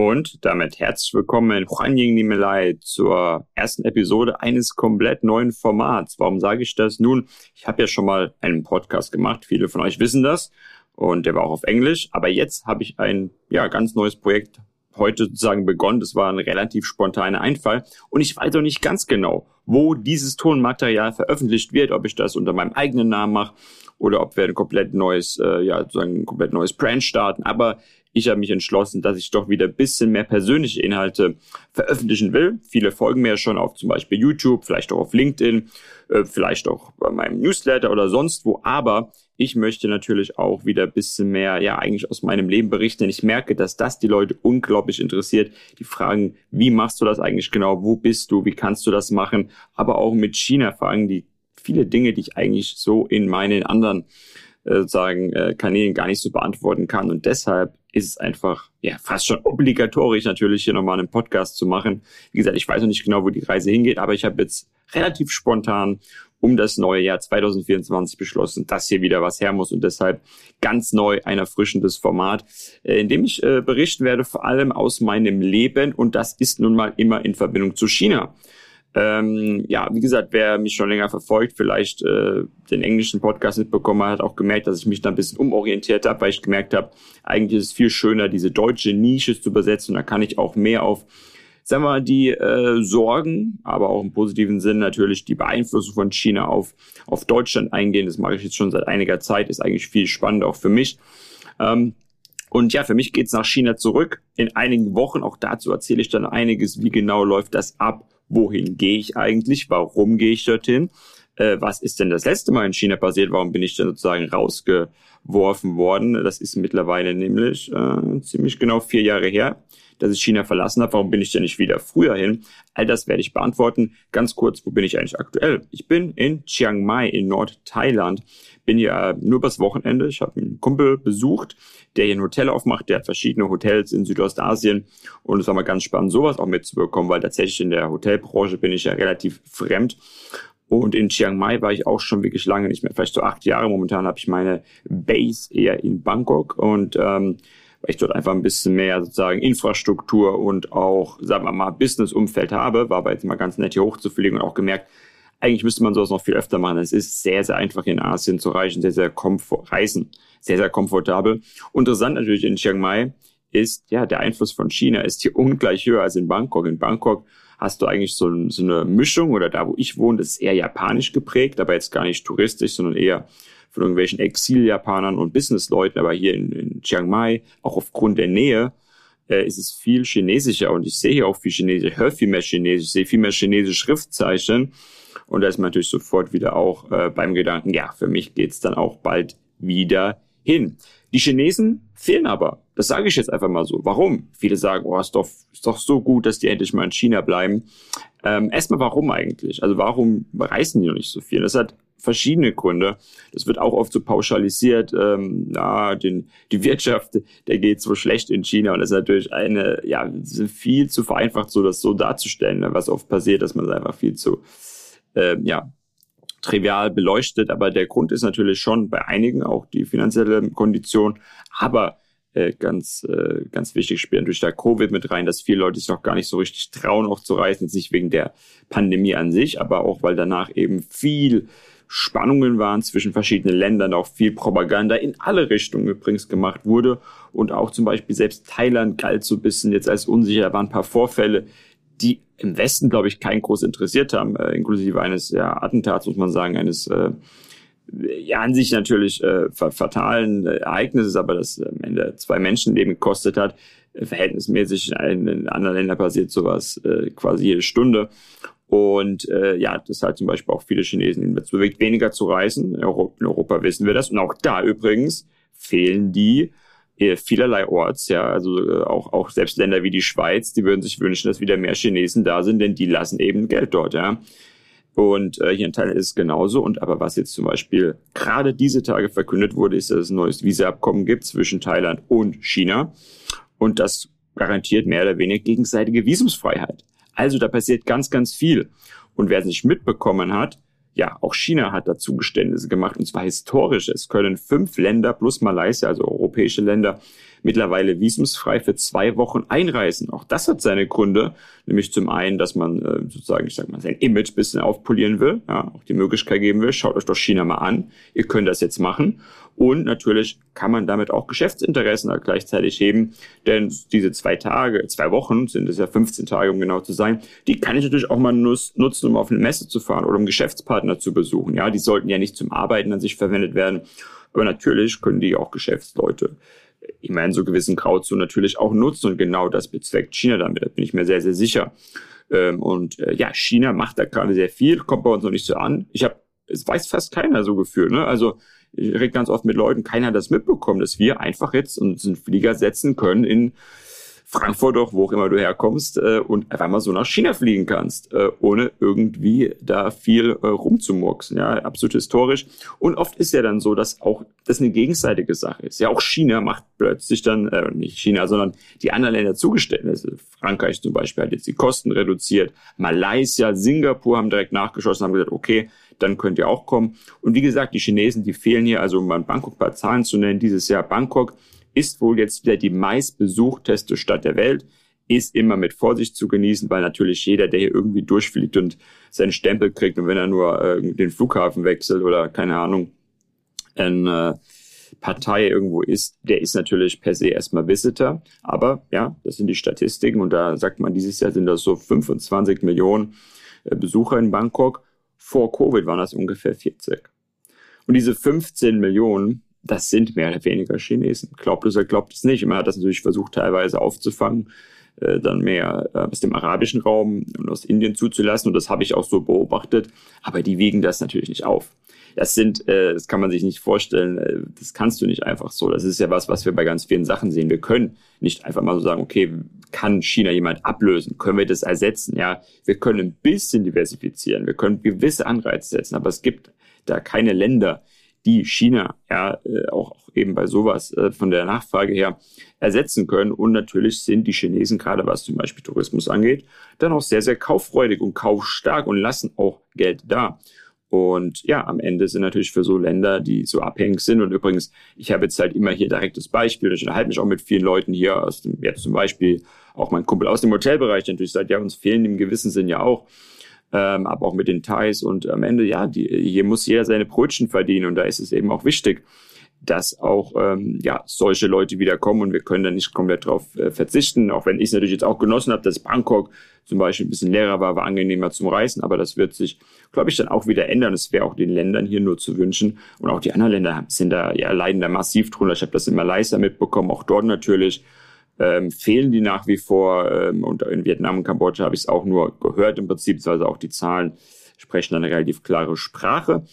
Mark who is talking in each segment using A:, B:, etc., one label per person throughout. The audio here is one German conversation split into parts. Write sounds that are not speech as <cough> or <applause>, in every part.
A: Und damit herzlich willkommen Huanying Nimelai zur ersten Episode eines komplett neuen Formats. Warum sage ich das? Nun, ich habe ja schon mal einen Podcast gemacht. Viele von euch wissen das. Und der war auch auf Englisch. Aber jetzt habe ich ein ja, ganz neues Projekt heute sozusagen begonnen. Das war ein relativ spontaner Einfall. Und ich weiß auch nicht ganz genau, wo dieses Tonmaterial veröffentlicht wird, ob ich das unter meinem eigenen Namen mache oder ob wir ein komplett neues, äh, ja, sozusagen ein komplett neues Brand starten. Aber ich habe mich entschlossen, dass ich doch wieder ein bisschen mehr persönliche Inhalte veröffentlichen will. Viele folgen mir schon auf zum Beispiel YouTube, vielleicht auch auf LinkedIn, äh, vielleicht auch bei meinem Newsletter oder sonst wo. Aber ich möchte natürlich auch wieder ein bisschen mehr, ja, eigentlich aus meinem Leben berichten. Denn ich merke, dass das die Leute unglaublich interessiert. Die fragen, wie machst du das eigentlich genau? Wo bist du? Wie kannst du das machen? Aber auch mit China fragen die viele Dinge, die ich eigentlich so in meinen anderen äh, sozusagen äh, Kanälen gar nicht so beantworten kann. Und deshalb ist es einfach ja fast schon obligatorisch natürlich hier nochmal einen Podcast zu machen. Wie gesagt, ich weiß noch nicht genau, wo die Reise hingeht, aber ich habe jetzt relativ spontan um das neue Jahr 2024 beschlossen, dass hier wieder was her muss und deshalb ganz neu ein erfrischendes Format, äh, in dem ich äh, berichten werde, vor allem aus meinem Leben und das ist nun mal immer in Verbindung zu China. Ähm, ja, wie gesagt, wer mich schon länger verfolgt, vielleicht äh, den englischen Podcast mitbekommen hat, auch gemerkt, dass ich mich da ein bisschen umorientiert habe, weil ich gemerkt habe, eigentlich ist es viel schöner, diese deutsche Nische zu übersetzen. Und da kann ich auch mehr auf, sagen wir mal, die äh, Sorgen, aber auch im positiven Sinn natürlich die Beeinflussung von China auf, auf Deutschland eingehen. Das mache ich jetzt schon seit einiger Zeit, ist eigentlich viel spannender auch für mich. Ähm, und ja, für mich geht's nach China zurück in einigen Wochen. Auch dazu erzähle ich dann einiges, wie genau läuft das ab wohin gehe ich eigentlich, warum gehe ich dorthin, äh, was ist denn das letzte Mal in China passiert, warum bin ich denn sozusagen rausgeworfen worden. Das ist mittlerweile nämlich äh, ziemlich genau vier Jahre her, dass ich China verlassen habe. Warum bin ich denn nicht wieder früher hin? All das werde ich beantworten. Ganz kurz, wo bin ich eigentlich aktuell? Ich bin in Chiang Mai in Nordthailand. Bin hier nur bis Wochenende. Ich habe einen Kumpel besucht, der hier ein Hotel aufmacht. Der hat verschiedene Hotels in Südostasien. Und es war mal ganz spannend, sowas auch mitzubekommen, weil tatsächlich in der Hotelbranche bin ich ja relativ fremd. Und in Chiang Mai war ich auch schon wirklich lange nicht mehr, vielleicht so acht Jahre. Momentan habe ich meine Base eher in Bangkok und ähm, ich dort einfach ein bisschen mehr sozusagen Infrastruktur und auch, sagen wir mal, Business-Umfeld habe, war aber jetzt mal ganz nett hier hochzufliegen und auch gemerkt, eigentlich müsste man sowas noch viel öfter machen. Es ist sehr, sehr einfach in Asien zu reisen, sehr, sehr komfort, reisen, sehr, sehr komfortabel. Interessant natürlich in Chiang Mai ist, ja, der Einfluss von China ist hier <laughs> ungleich höher als in Bangkok. In Bangkok hast du eigentlich so, so eine Mischung oder da, wo ich wohne, das ist eher japanisch geprägt, aber jetzt gar nicht touristisch, sondern eher von irgendwelchen Exil-Japanern und Businessleuten. Aber hier in, in Chiang Mai, auch aufgrund der Nähe, äh, ist es viel chinesischer und ich sehe hier auch viel Chinesisch, höre viel mehr Chinesisch, sehe viel mehr chinesische Schriftzeichen. Und da ist man natürlich sofort wieder auch äh, beim Gedanken, ja, für mich geht's dann auch bald wieder hin. Die Chinesen fehlen aber. Das sage ich jetzt einfach mal so. Warum? Viele sagen, oh, ist doch, ist doch so gut, dass die endlich mal in China bleiben. Ähm, erstmal, warum eigentlich? Also warum reisen die noch nicht so viel? Das hat verschiedene Gründe. Das wird auch oft so pauschalisiert. Ähm, na, den, die Wirtschaft, der geht so schlecht in China und das ist natürlich eine, ja, viel zu vereinfacht, so das so darzustellen, ne, was oft passiert, dass man es einfach viel zu, äh, ja, trivial beleuchtet. Aber der Grund ist natürlich schon bei einigen auch die finanzielle Kondition. Aber äh, ganz, äh, ganz wichtig spielen durch da Covid mit rein, dass viele Leute sich noch gar nicht so richtig trauen, auch zu reisen, jetzt nicht wegen der Pandemie an sich, aber auch, weil danach eben viel Spannungen waren zwischen verschiedenen Ländern, auch viel Propaganda in alle Richtungen übrigens gemacht wurde und auch zum Beispiel selbst Thailand galt so ein bisschen jetzt als unsicher, da waren ein paar Vorfälle, die im Westen, glaube ich, keinen groß interessiert haben, äh, inklusive eines ja, Attentats, muss man sagen, eines äh, ja an sich natürlich äh, fatalen Ereignisses, aber das am Ende zwei Menschenleben gekostet hat. Äh, verhältnismäßig in, in anderen Ländern passiert sowas äh, quasi jede Stunde. Und äh, ja, das hat zum Beispiel auch viele Chinesen dazu bewegt, weniger zu reisen. In Europa, in Europa wissen wir das. Und auch da übrigens fehlen die äh, vielerlei Orts, ja, also äh, auch, auch selbst Länder wie die Schweiz, die würden sich wünschen, dass wieder mehr Chinesen da sind, denn die lassen eben Geld dort, ja. Und äh, hier in Thailand ist es genauso. Und aber was jetzt zum Beispiel gerade diese Tage verkündet wurde, ist, dass es ein neues Visa-Abkommen gibt zwischen Thailand und China. Und das garantiert mehr oder weniger gegenseitige Visumsfreiheit. Also da passiert ganz, ganz viel. Und wer es nicht mitbekommen hat, ja, auch China hat dazu Geständnisse gemacht, und zwar historisch. Es können fünf Länder plus Malaysia, also europäische Länder, mittlerweile visumsfrei für zwei Wochen einreisen. Auch das hat seine Gründe, nämlich zum einen, dass man äh, sozusagen, ich sag mal, sein Image bisschen aufpolieren will, ja, auch die Möglichkeit geben will, schaut euch doch China mal an, ihr könnt das jetzt machen. Und natürlich kann man damit auch Geschäftsinteressen gleichzeitig heben, denn diese zwei Tage, zwei Wochen sind es ja 15 Tage, um genau zu sein, die kann ich natürlich auch mal nutzen, um auf eine Messe zu fahren oder um Geschäftspartner zu besuchen. Ja, die sollten ja nicht zum Arbeiten an sich verwendet werden, aber natürlich können die auch Geschäftsleute ich meine, so gewissen Grauzonen natürlich auch nutzen und genau das bezweckt China damit, da bin ich mir sehr, sehr sicher. Ähm, und äh, ja, China macht da gerade sehr viel, kommt bei uns noch nicht so an. Ich habe, es weiß fast keiner so gefühlt, ne? Also ich rede ganz oft mit Leuten, keiner hat das mitbekommen, dass wir einfach jetzt uns einen Flieger setzen können in Frankfurt auch, wo auch immer du herkommst, äh, und einfach mal so nach China fliegen kannst, äh, ohne irgendwie da viel äh, rumzumurksen. Ja, absolut historisch. Und oft ist ja dann so, dass auch das eine gegenseitige Sache ist. Ja, auch China macht plötzlich dann, äh, nicht China, sondern die anderen Länder Zugeständnisse. Frankreich zum Beispiel hat jetzt die Kosten reduziert. Malaysia, Singapur haben direkt nachgeschossen, haben gesagt, okay, dann könnt ihr auch kommen. Und wie gesagt, die Chinesen, die fehlen hier, also um mal Bangkok ein paar Zahlen zu nennen, dieses Jahr Bangkok ist wohl jetzt wieder die meistbesuchteste Stadt der Welt, ist immer mit Vorsicht zu genießen, weil natürlich jeder, der hier irgendwie durchfliegt und seinen Stempel kriegt und wenn er nur äh, den Flughafen wechselt oder keine Ahnung, eine äh, Partei irgendwo ist, der ist natürlich per se erstmal Visitor. Aber ja, das sind die Statistiken und da sagt man, dieses Jahr sind das so 25 Millionen äh, Besucher in Bangkok. Vor Covid waren das ungefähr 40. Und diese 15 Millionen, das sind mehr oder weniger Chinesen. Glaubt es oder glaubt es nicht. Man hat das natürlich versucht teilweise aufzufangen, äh, dann mehr äh, aus dem arabischen Raum und aus Indien zuzulassen. Und das habe ich auch so beobachtet. Aber die wiegen das natürlich nicht auf. Das sind, äh, das kann man sich nicht vorstellen. Äh, das kannst du nicht einfach so. Das ist ja was, was wir bei ganz vielen Sachen sehen. Wir können nicht einfach mal so sagen, okay, kann China jemand ablösen? Können wir das ersetzen? Ja, wir können ein bisschen diversifizieren. Wir können gewisse Anreize setzen. Aber es gibt da keine Länder, die China ja äh, auch, eben bei sowas äh, von der Nachfrage her ersetzen können. Und natürlich sind die Chinesen, gerade was zum Beispiel Tourismus angeht, dann auch sehr, sehr kauffreudig und kaufstark und lassen auch Geld da. Und ja, am Ende sind natürlich für so Länder, die so abhängig sind. Und übrigens, ich habe jetzt halt immer hier direktes Beispiel. Ich unterhalte mich auch mit vielen Leuten hier aus dem, jetzt zum Beispiel auch mein Kumpel aus dem Hotelbereich, der natürlich sagt, ja, uns fehlen im gewissen Sinn ja auch ähm, aber auch mit den Thais. Und am Ende, ja, die, hier muss jeder seine Brötchen verdienen und da ist es eben auch wichtig, dass auch ähm, ja solche Leute wieder kommen und wir können da nicht komplett drauf äh, verzichten. Auch wenn ich es natürlich jetzt auch genossen habe, dass Bangkok zum Beispiel ein bisschen leerer war, war angenehmer zum Reisen, aber das wird sich, glaube ich, dann auch wieder ändern. Es wäre auch den Ländern hier nur zu wünschen und auch die anderen Länder sind da ja leiden da massiv drunter. Ich habe das in Malaysia mitbekommen, auch dort natürlich ähm, fehlen die nach wie vor. Ähm, und in Vietnam und Kambodscha habe ich es auch nur gehört im Prinzip, also auch die Zahlen sprechen eine relativ klare Sprache.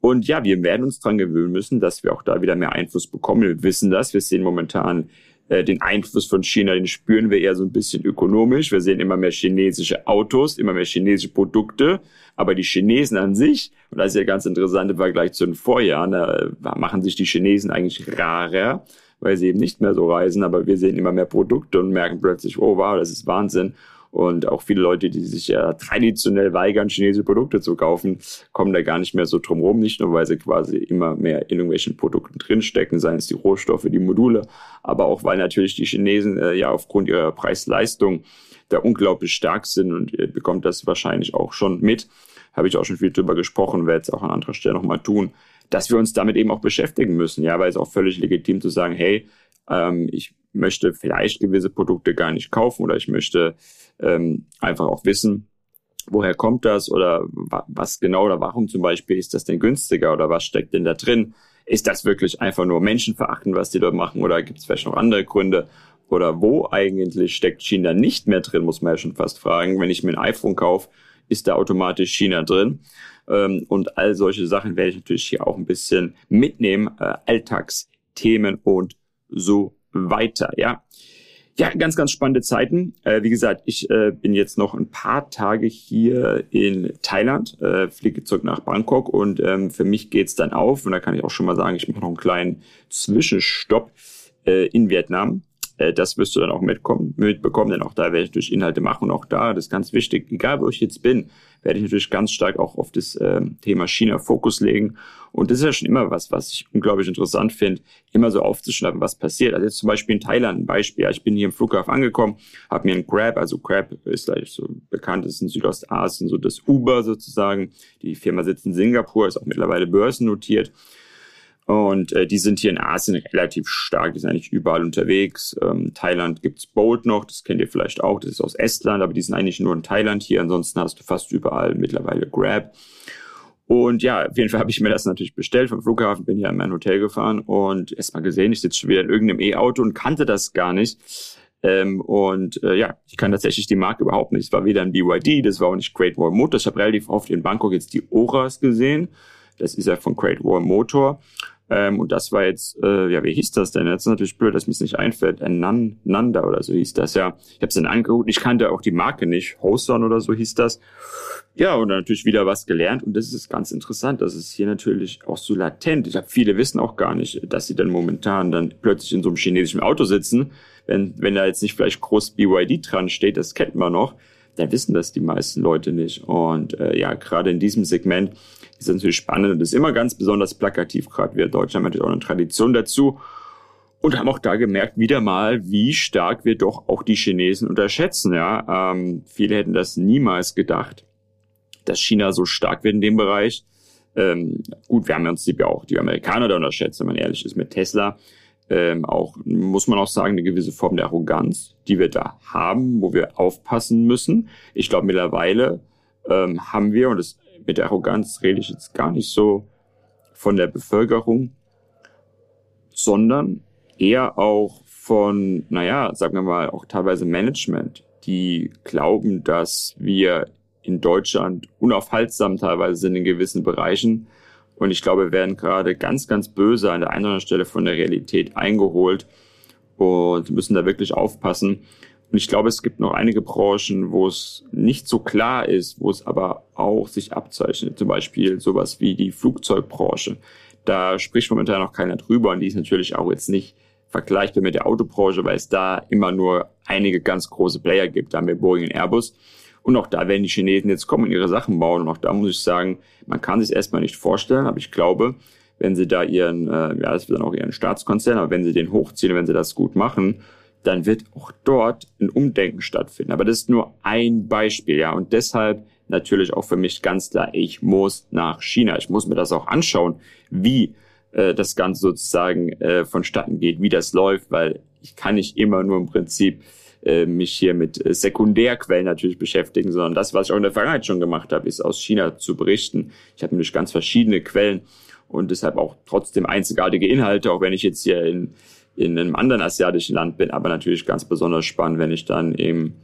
A: Und ja, wir werden uns dran gewöhnen müssen, dass wir auch da wieder mehr Einfluss bekommen. Wir wissen das. Wir sehen momentan äh, den Einfluss von China, den spüren wir eher so ein bisschen ökonomisch. Wir sehen immer mehr chinesische Autos, immer mehr chinesische Produkte. Aber die Chinesen an sich, und das ist ja ganz interessant im Vergleich zu den Vorjahren, da machen sich die Chinesen eigentlich rarer weil sie eben nicht mehr so reisen, aber wir sehen immer mehr Produkte und merken plötzlich, oh wow, das ist Wahnsinn. Und auch viele Leute, die sich ja traditionell weigern, chinesische Produkte zu kaufen, kommen da gar nicht mehr so drum rum. Nicht nur, weil sie quasi immer mehr in irgendwelchen Produkten drinstecken, seien es die Rohstoffe, die Module, aber auch, weil natürlich die Chinesen äh, ja aufgrund ihrer Preis-Leistung da unglaublich stark sind und ihr bekommt das wahrscheinlich auch schon mit. Habe ich auch schon viel drüber gesprochen, werde es auch an anderer Stelle nochmal tun dass wir uns damit eben auch beschäftigen müssen. Ja, weil es auch völlig legitim zu sagen, hey, ähm, ich möchte vielleicht gewisse Produkte gar nicht kaufen oder ich möchte ähm, einfach auch wissen, woher kommt das oder was genau oder warum zum Beispiel ist das denn günstiger oder was steckt denn da drin? Ist das wirklich einfach nur Menschenverachten, was die dort machen oder gibt es vielleicht noch andere Gründe? Oder wo eigentlich steckt China nicht mehr drin, muss man ja schon fast fragen. Wenn ich mir ein iPhone kaufe, ist da automatisch China drin. Ähm, und all solche Sachen werde ich natürlich hier auch ein bisschen mitnehmen, äh, Alltagsthemen und so weiter, ja. Ja, ganz, ganz spannende Zeiten. Äh, wie gesagt, ich äh, bin jetzt noch ein paar Tage hier in Thailand, äh, fliege zurück nach Bangkok und ähm, für mich geht's dann auf. Und da kann ich auch schon mal sagen, ich mache noch einen kleinen Zwischenstopp äh, in Vietnam Äh, das wirst du dann auch mitkommen, mitbekommen, denn auch da werde ich durch Inhalte machen und auch da, das ist ganz wichtig, egal wo ich jetzt bin, werde ich natürlich ganz stark auch auf das äh, Thema China Fokus legen. Und das ist ja schon immer was, was ich unglaublich interessant finde, immer so aufzuschnappen, was passiert. Also jetzt zum Beispiel in Thailand ein Beispiel. Ja, ich bin hier im Flughafen angekommen, habe mir ein Grab, also Grab ist gleich so bekannt, ist in Südostasien so das Uber sozusagen. Die Firma sitzt in Singapur, ist auch mittlerweile börsennotiert. Und äh, die sind hier in Asien relativ stark, die sind eigentlich überall unterwegs. Ähm, Thailand gibt's Bolt noch, das kennt ihr vielleicht auch, das ist aus Estland, aber die sind eigentlich nur in Thailand hier. Ansonsten hast du fast überall mittlerweile Grab. Und ja, auf jeden Fall habe ich mir das natürlich bestellt vom Flughafen, bin hier in mein Hotel gefahren und erst mal gesehen, ich sitze schon wieder in irgendeinem E-Auto und kannte das gar nicht. Ähm, und äh, ja, ich kann tatsächlich die Marke überhaupt nicht. Es war weder ein BYD, das war auch nicht Great Wall Motors. Ich habe relativ oft in Bangkok jetzt die Oras gesehen. Das ist ja von Great Wall Motor. Ähm, und das war jetzt, äh, ja, wie hieß das denn? Jetzt ist natürlich blöd, dass mir es nicht einfällt. Ein Nan Nanda oder so hieß das ja. Ich habe es dann angeguckt, ich kannte auch die Marke nicht. Hoson oder so hieß das. Ja, und dann natürlich wieder was gelernt. Und das ist ganz interessant. Das ist hier natürlich auch so latent. Ich habe viele wissen auch gar nicht, dass sie dann momentan dann plötzlich in so einem chinesischen Auto sitzen. Wenn, wenn da jetzt nicht vielleicht groß BYD dran steht, das kennt man noch, dann wissen das die meisten Leute nicht. Und äh, ja, gerade in diesem Segment ist natürlich spannend und ist immer ganz besonders plakativ. Gerade wir Deutschland haben natürlich auch eine Tradition dazu und haben auch da gemerkt wieder mal, wie stark wir doch auch die Chinesen unterschätzen. Ja, ähm, viele hätten das niemals gedacht, dass China so stark wird in dem Bereich. Ähm, gut, wir haben uns ja auch die Amerikaner da unterschätzt, wenn man ehrlich ist, mit Tesla. Ähm, auch muss man auch sagen, eine gewisse Form der Arroganz, die wir da haben, wo wir aufpassen müssen. Ich glaube, mittlerweile ähm, haben wir, und das mit Arroganz rede ich jetzt gar nicht so von der Bevölkerung, sondern eher auch von, naja, sagen wir mal, auch teilweise Management, die glauben, dass wir in Deutschland unaufhaltsam teilweise sind in gewissen Bereichen. Und ich glaube, wir werden gerade ganz, ganz böse an der einen oder anderen Stelle von der Realität eingeholt und müssen da wirklich aufpassen. Und ich glaube, es gibt noch einige Branchen, wo es nicht so klar ist, wo es aber auch sich abzeichnet. Zum Beispiel sowas wie die Flugzeugbranche. Da spricht momentan noch keiner drüber und die ist natürlich auch jetzt nicht vergleichbar mit der Autobranche, weil es da immer nur einige ganz große Player gibt. Da haben wir Boeing und Airbus. Und auch da werden die Chinesen jetzt kommen und ihre Sachen bauen. Und auch da muss ich sagen, man kann sich erstmal nicht vorstellen, aber ich glaube, wenn sie da ihren, äh, ja, das wird dann auch ihren Staatskonzern, aber wenn sie den hochziehen, wenn sie das gut machen, dann wird auch dort ein Umdenken stattfinden. Aber das ist nur ein Beispiel, ja. Und deshalb natürlich auch für mich ganz klar, ich muss nach China. Ich muss mir das auch anschauen, wie äh, das Ganze sozusagen äh, vonstatten geht, wie das läuft, weil ich kann nicht immer nur im Prinzip äh, mich hier mit äh, Sekundärquellen natürlich beschäftigen, sondern das, was ich auch in der Vergangenheit schon gemacht habe, ist aus China zu berichten. Ich habe nämlich ganz verschiedene Quellen und deshalb auch trotzdem einzigartige Inhalte, auch wenn ich jetzt hier in in einem anderen asiatischen Land bin, aber natürlich ganz besonders spannend, wenn ich dann im,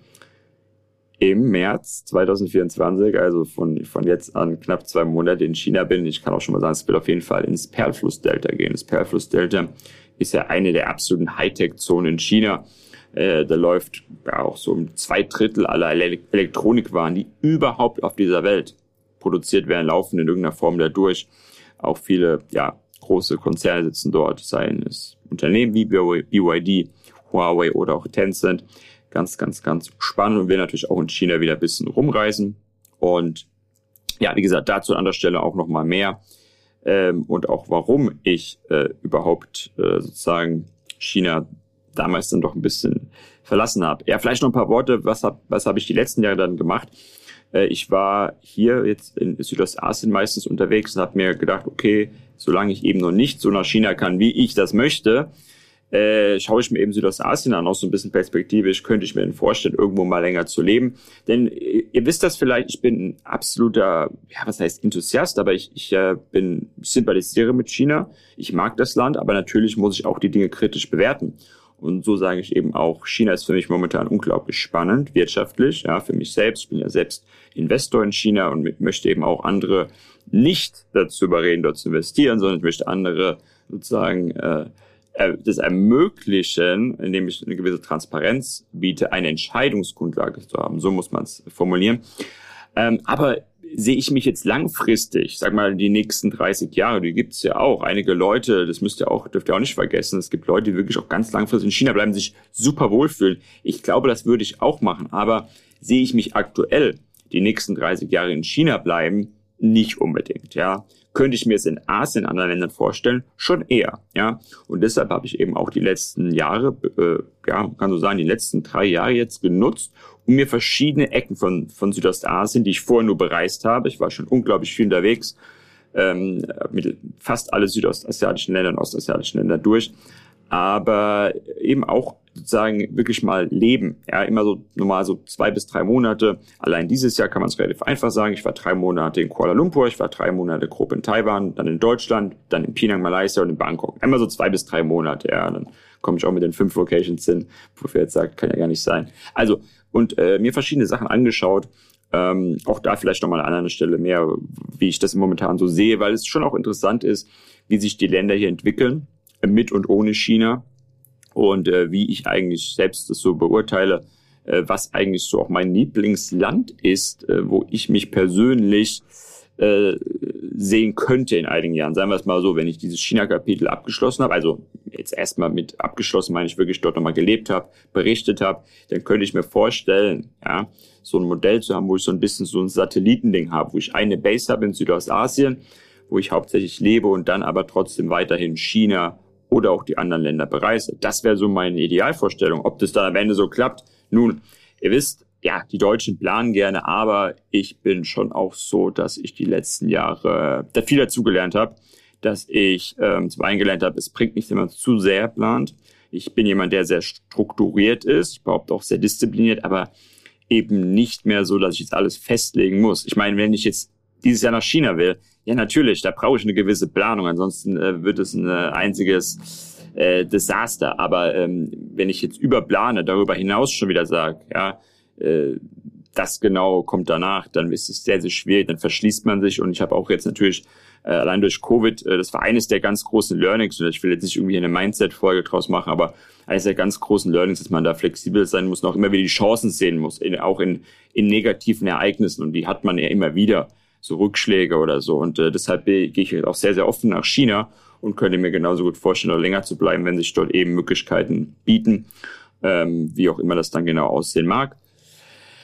A: im März 2024, also von, von jetzt an knapp zwei Monate in China bin. Ich kann auch schon mal sagen, es wird auf jeden Fall ins Perlflussdelta gehen. Das Perlflussdelta ist ja eine der absoluten Hightech-Zonen in China. Äh, da läuft ja auch so um zwei Drittel aller Elektronikwaren, die überhaupt auf dieser Welt produziert werden, laufen in irgendeiner Form da durch. Auch viele, ja, große Konzerne sitzen dort, seien es Unternehmen wie BYD, Huawei oder auch Tencent. Ganz, ganz, ganz spannend und wir natürlich auch in China wieder ein bisschen rumreisen. Und ja, wie gesagt, dazu an der Stelle auch nochmal mehr. Ähm, und auch warum ich äh, überhaupt äh, sozusagen China damals dann doch ein bisschen verlassen habe. Ja, vielleicht noch ein paar Worte, was habe was hab ich die letzten Jahre dann gemacht? Äh, ich war hier jetzt in Südostasien meistens unterwegs und habe mir gedacht, okay, solange ich eben noch nicht so nach China kann, wie ich das möchte, äh, schaue ich mir eben Südostasien an, auch so ein bisschen perspektivisch, könnte ich mir vorstellen, irgendwo mal länger zu leben. Denn äh, ihr wisst das vielleicht, ich bin ein absoluter, ja, was heißt Enthusiast, aber ich, ich äh, bin, sympathisiere mit China. Ich mag das Land, aber natürlich muss ich auch die Dinge kritisch bewerten. Und so sage ich eben auch, China ist für mich momentan unglaublich spannend, wirtschaftlich, ja, für mich selbst. Ich bin ja selbst Investor in China und möchte eben auch andere nicht dazu überreden, dort zu investieren, sondern ich möchte andere sozusagen äh, das ermöglichen, indem ich eine gewisse Transparenz biete, eine Entscheidungsgrundlage zu haben. So muss man es formulieren. Ähm, aber sehe ich mich jetzt langfristig, sag mal die nächsten 30 Jahre, die gibt's ja auch. Einige Leute, das müsst ihr auch, dürft ihr auch nicht vergessen, es gibt Leute, die wirklich auch ganz langfristig in China bleiben, sich super wohlfühlen. Ich glaube, das würde ich auch machen, aber sehe ich mich aktuell die nächsten 30 Jahre in China bleiben, nicht unbedingt, ja. Könnte ich mir es in Asien, in anderen Ländern vorstellen, schon eher, ja. Und deshalb habe ich eben auch die letzten Jahre, äh, ja, kann so sagen, die letzten drei Jahre jetzt genutzt, um mir verschiedene Ecken von, von Südostasien, die ich vorher nur bereist habe, ich war schon unglaublich viel unterwegs, ähm, mit fast alle südostasiatischen Länder und ostasiatischen Länder durch, aber eben auch sozusagen wirklich mal leben. Ja, immer so normal so zwei bis drei Monate. Allein dieses Jahr kann man es relativ einfach sagen. Ich war drei Monate in Kuala Lumpur, ich war drei Monate grob in Taiwan, dann in Deutschland, dann in Penang, Malaysia und in Bangkok. Immer so zwei bis drei Monate. Ja, dann komme ich auch mit den fünf Locations hin, wofür jetzt sagt, kann ja gar nicht sein. Also und äh, mir verschiedene Sachen angeschaut. Ähm, auch da vielleicht nochmal an einer Stelle mehr, wie ich das momentan so sehe, weil es schon auch interessant ist, wie sich die Länder hier entwickeln, mit und ohne China und äh, wie ich eigentlich selbst das so beurteile, äh, was eigentlich so auch mein Lieblingsland ist, äh, wo ich mich persönlich äh, sehen könnte in einigen Jahren. Sagen wir es mal so, wenn ich dieses China-Kapitel abgeschlossen habe, also jetzt erstmal mit abgeschlossen, meine ich wirklich dort nochmal gelebt habe, berichtet habe, dann könnte ich mir vorstellen, ja, so ein Modell zu haben, wo ich so ein bisschen so ein Satellitending habe, wo ich eine Base habe in Südostasien, wo ich hauptsächlich lebe und dann aber trotzdem weiterhin China oder auch die anderen Länder bereise. Das wäre so meine Idealvorstellung. Ob das dann am Ende so klappt, nun, ihr wisst, ja, die Deutschen planen gerne, aber ich bin schon auch so, dass ich die letzten Jahre da viel dazugelernt habe, dass ich ähm, zum einen gelernt habe, es bringt nicht, wenn man zu sehr plant. Ich bin jemand, der sehr strukturiert ist, ich behaupte auch sehr diszipliniert, aber eben nicht mehr so, dass ich jetzt alles festlegen muss. Ich meine, wenn ich jetzt dieses Jahr nach China will, ja, natürlich, da brauche ich eine gewisse Planung, ansonsten äh, wird es ein äh, einziges äh, Desaster. Aber ähm, wenn ich jetzt überplane, darüber hinaus schon wieder sage, ja, äh, das genau kommt danach, dann ist es sehr, sehr schwierig, dann verschließt man sich. Und ich habe auch jetzt natürlich äh, allein durch Covid, äh, das war eines der ganz großen Learnings. Und ich will jetzt nicht irgendwie eine Mindset-Folge draus machen, aber eines der ganz großen Learnings, dass man da flexibel sein muss und auch immer wieder die Chancen sehen muss, in, auch in, in negativen Ereignissen. Und die hat man ja immer wieder so Rückschläge oder so. Und äh, deshalb gehe ich auch sehr, sehr offen nach China und könnte mir genauso gut vorstellen, noch länger zu bleiben, wenn sich dort eben Möglichkeiten bieten, ähm, wie auch immer das dann genau aussehen mag.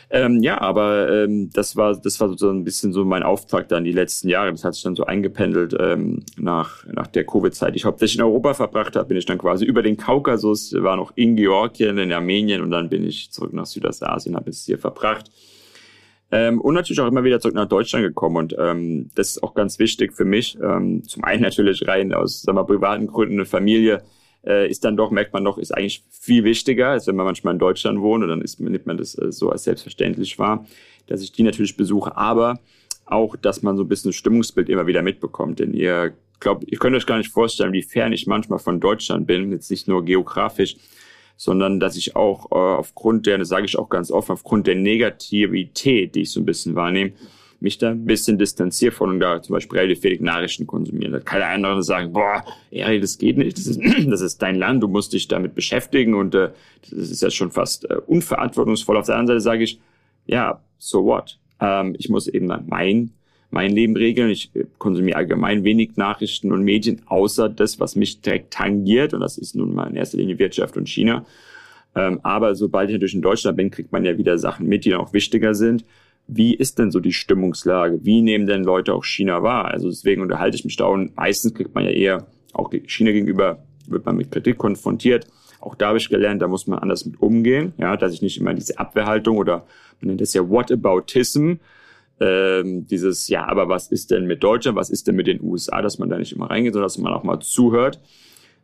A: Ähm, ja, aber ähm, das war das war sozusagen ein bisschen so mein Auftakt dann die letzten Jahre. Das hat sich dann so eingependelt ähm, nach nach der Covid-Zeit. Ich hauptsächlich in Europa verbracht habe, bin ich dann quasi über den Kaukasus, war noch in Georgien, in Armenien und dann bin ich zurück nach Südostasien, habe es hier verbracht. Ähm, und natürlich auch immer wieder zurück nach Deutschland gekommen. Und ähm, das ist auch ganz wichtig für mich. Ähm, zum einen natürlich rein aus sagen wir, privaten Gründen eine Familie äh, ist dann doch, merkt man doch, ist eigentlich viel wichtiger, als wenn man manchmal in Deutschland wohnt. Und dann ist, nimmt man das äh, so als selbstverständlich wahr, dass ich die natürlich besuche. Aber auch, dass man so ein bisschen das Stimmungsbild immer wieder mitbekommt. Denn ihr glaubt, ihr könnt euch gar nicht vorstellen, wie fern ich manchmal von Deutschland bin, jetzt nicht nur geografisch, sondern dass ich auch äh, aufgrund der, das sage ich auch ganz offen, aufgrund der Negativität, die ich so ein bisschen wahrnehme, mich da ein bisschen distanziere von und da zum Beispiel relativ Nachrichten konsumieren. Da kann der andere sagen, boah, Eri, das geht nicht, das ist, <clears throat> das ist dein Land, du musst dich damit beschäftigen und äh, das ist ja schon fast äh, unverantwortungsvoll. Auf der anderen Seite sage ich, ja, so what? Ähm, ich muss eben mein mein Leben regeln. Ich äh, konsumiere allgemein wenig Nachrichten und Medien, außer das, was mich direkt tangiert. Und das ist nun mal in erster Linie Wirtschaft und China. Ähm, aber sobald ich natürlich in Deutschland bin, kriegt man ja wieder Sachen mit, die noch wichtiger sind. Wie ist denn so die Stimmungslage? Wie nehmen denn Leute auch China wahr? Also deswegen unterhalte ich mich da und meistens kriegt man ja eher auch China gegenüber wird man mit Kritik konfrontiert. Auch da habe ich gelernt, da muss man anders mit umgehen, ja, dass ich nicht immer diese Abwehrhaltung oder man nennt das ja Whataboutism, ähm, dieses, ja, aber was ist denn mit Deutschland, was ist denn mit den USA, dass man da nicht immer reingeht, sondern dass man auch mal zuhört.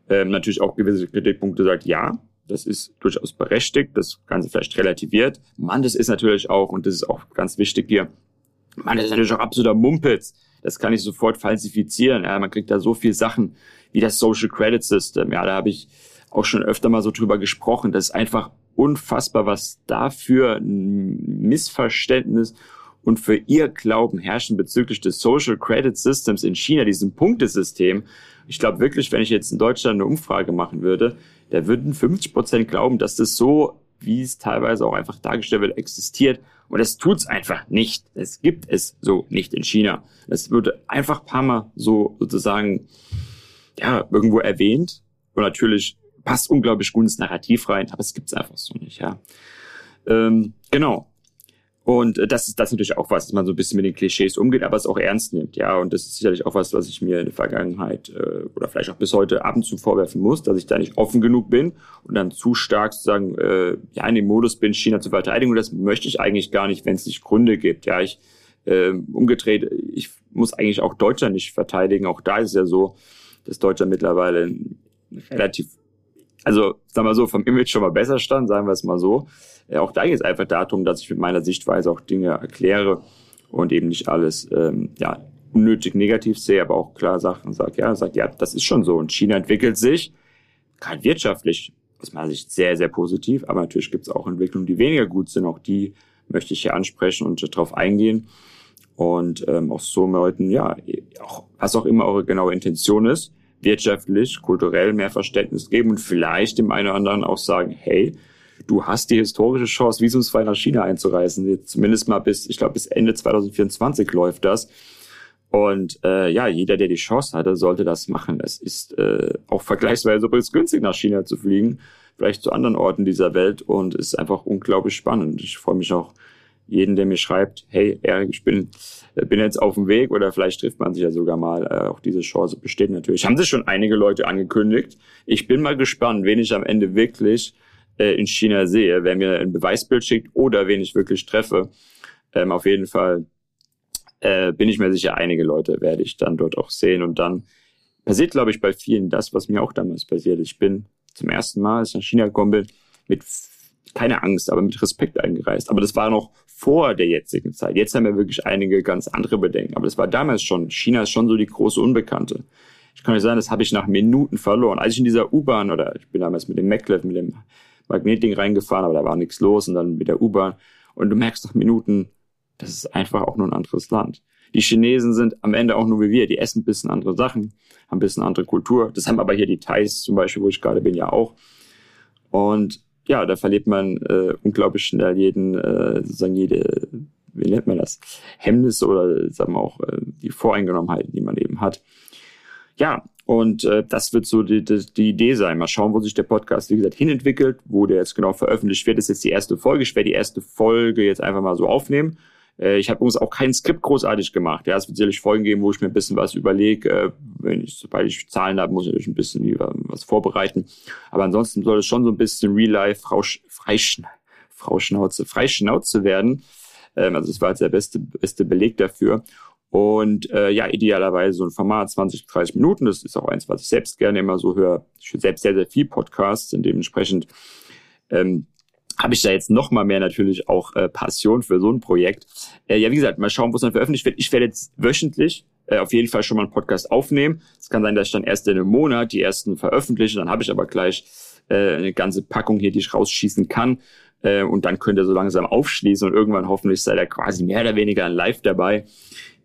A: Ähm, natürlich auch gewisse Kritikpunkte sagt, ja, das ist durchaus berechtigt, das Ganze vielleicht relativiert. Man, das ist natürlich auch, und das ist auch ganz wichtig hier, man, das ist natürlich auch absoluter Mumpitz. Das kann ich sofort falsifizieren. Ja, man kriegt da so viel Sachen wie das Social Credit System. Ja, da habe ich auch schon öfter mal so drüber gesprochen. Das ist einfach unfassbar, was dafür ein Missverständnis und für ihr Glauben herrschen bezüglich des Social Credit Systems in China, diesem Punktesystem. Ich glaube wirklich, wenn ich jetzt in Deutschland eine Umfrage machen würde, da würden 50 Prozent glauben, dass das so, wie es teilweise auch einfach dargestellt wird, existiert Und es tut's einfach nicht. Es gibt es so nicht in China. Es würde einfach ein paar Mal so sozusagen, ja, irgendwo erwähnt. Und natürlich passt unglaublich gut ins Narrativ rein, aber es gibt's einfach so nicht, ja. Ähm, genau. Und äh, das ist das ist natürlich auch was, dass man so ein bisschen mit den Klischees umgeht, aber es auch ernst nimmt, ja. Und das ist sicherlich auch was, was ich mir in der Vergangenheit äh, oder vielleicht auch bis heute ab und zu vorwerfen muss, dass ich da nicht offen genug bin und dann zu stark sozusagen äh, ja in dem Modus bin, China zu verteidigen. Und das möchte ich eigentlich gar nicht, wenn es nicht Gründe gibt. Ja, ich äh, umgedreht, ich muss eigentlich auch Deutschland nicht verteidigen. Auch da ist es ja so, dass Deutschland mittlerweile relativ also sagen wir so, vom Image schon mal besser stand, sagen wir es mal so. Äh, auch da geht es einfach darum, dass ich mit meiner Sichtweise auch Dinge erkläre und eben nicht alles ähm, ja, unnötig negativ sehe, aber auch klar Sachen sage, ja, sagt, ja, das ist schon so. Und China entwickelt sich, gerade wirtschaftlich, aus meiner Sicht sehr, sehr positiv, aber natürlich gibt es auch Entwicklungen, die weniger gut sind. Auch die möchte ich hier ansprechen und darauf eingehen. Und ähm, auch so Leuten, ja, auch, was auch immer eure genaue Intention ist, wirtschaftlich, kulturell mehr Verständnis geben und vielleicht dem einen oder anderen auch sagen, hey, du hast die historische Chance, visumsfrei nach China einzureisen. Zumindest mal bis, ich glaube, bis Ende 2024 läuft das. Und äh, ja, jeder, der die Chance hatte, sollte das machen. Es ist äh, auch vergleichsweise übrigens günstig, nach China zu fliegen, vielleicht zu anderen Orten dieser Welt und ist einfach unglaublich spannend. Ich freue mich auch jeden, der mir schreibt, hey Erik, ich bin, äh, bin jetzt auf dem Weg oder vielleicht trifft man sich ja sogar mal. Äh, auch diese Chance besteht natürlich. Haben sich schon einige Leute angekündigt. Ich bin mal gespannt, wen ich am Ende wirklich äh, in China sehe, wer mir ein Beweisbild schickt oder wen ich wirklich treffe. Ähm, auf jeden Fall äh, bin ich mir sicher, einige Leute werde ich dann dort auch sehen und dann passiert, glaube ich, bei vielen das, was mir auch damals passiert. Ich bin zum ersten Mal, als ich nach China gekommen bin, mit keine Angst, aber mit Respekt eingereist. Aber das war noch vor der jetzigen Zeit. Jetzt haben wir wirklich einige ganz andere Bedenken. Aber das war damals schon. China ist schon so die große Unbekannte. Ich kann euch sagen, das habe ich nach Minuten verloren. Als ich in dieser U-Bahn oder ich bin damals mit dem Maglev, mit dem Magnetding reingefahren, aber da war nichts los und dann mit der U-Bahn. Und du merkst nach Minuten, das ist einfach auch nur ein anderes Land. Die Chinesen sind am Ende auch nur wie wir. Die essen ein bisschen andere Sachen, haben ein bisschen andere Kultur. Das haben aber hier die Thais zum Beispiel, wo ich gerade bin, ja auch. Und ja, da verliert man äh, unglaublich schnell jeden, äh, sozusagen jede, wie nennt man das, Hemmnis oder sagen wir auch äh, die Voreingenommenheiten, die man eben hat. Ja, und äh, das wird so die, die, die Idee sein. Mal schauen, wo sich der Podcast, wie gesagt, hinentwickelt, wo der jetzt genau veröffentlicht wird. Das ist jetzt die erste Folge. Ich werde die erste Folge jetzt einfach mal so aufnehmen äh, ich habe übrigens auch kein Skript großartig gemacht. Ja, es wird sicherlich Folgen geben, wo ich mir ein bisschen was überlege. Äh, wenn ich, sobald ich Zahlen habe, muss ich ein bisschen was vorbereiten. Aber ansonsten soll es schon so ein bisschen Real Life Frau, Freischn Frau Schnauze, Freischnauze werden. Ähm, also das war jetzt der beste, beste Beleg dafür. Und äh, ja, idealerweise so ein Format 20, 30 Minuten. Das ist auch eins, was ich selbst gerne immer so höre. Ich höre selbst sehr, sehr viel Podcasts und dementsprechend ähm, habe ich da jetzt noch mal mehr natürlich auch äh, Passion für so ein Projekt. Äh, ja, wie gesagt, mal schauen, wo es dann veröffentlicht wird. Ich werde jetzt wöchentlich äh, auf jeden Fall schon mal einen Podcast aufnehmen. Es kann sein, dass ich dann erst in einem Monat die ersten veröffentliche. Dann habe ich aber gleich äh, eine ganze Packung hier, die ich rausschießen kann. Äh, und dann könnt ihr so langsam aufschließen und irgendwann hoffentlich seid ihr quasi mehr oder weniger live dabei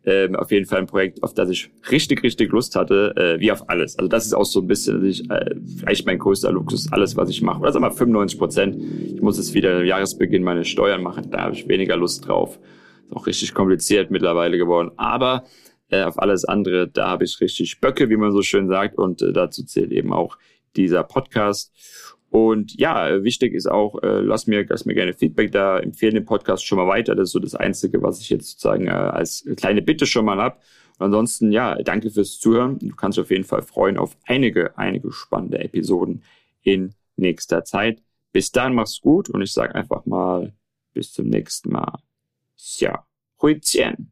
A: ähm, auf jeden Fall ein Projekt, auf das ich richtig, richtig Lust hatte, äh, wie auf alles. Also das ist auch so ein bisschen ich, äh, vielleicht mein größter Luxus, alles, was ich mache. Oder sag mal 95 Prozent. Ich muss jetzt wieder im Jahresbeginn meine Steuern machen, da habe ich weniger Lust drauf. Ist auch richtig kompliziert mittlerweile geworden. Aber äh, auf alles andere, da habe ich richtig Böcke, wie man so schön sagt. Und äh, dazu zählt eben auch dieser Podcast. Und ja, wichtig ist auch, äh, lass mir, lass mir gerne Feedback da, empfehle den Podcast schon mal weiter. Das ist so das Einzige, was ich jetzt sozusagen äh, als kleine Bitte schon mal hab. Und ansonsten, ja, danke fürs Zuhören. Du kannst auf jeden Fall freuen auf einige, einige spannende Episoden in nächster Zeit. Bis dann, mach's gut und ich sag einfach mal bis zum nächsten Mal. Xia, Hui Tian.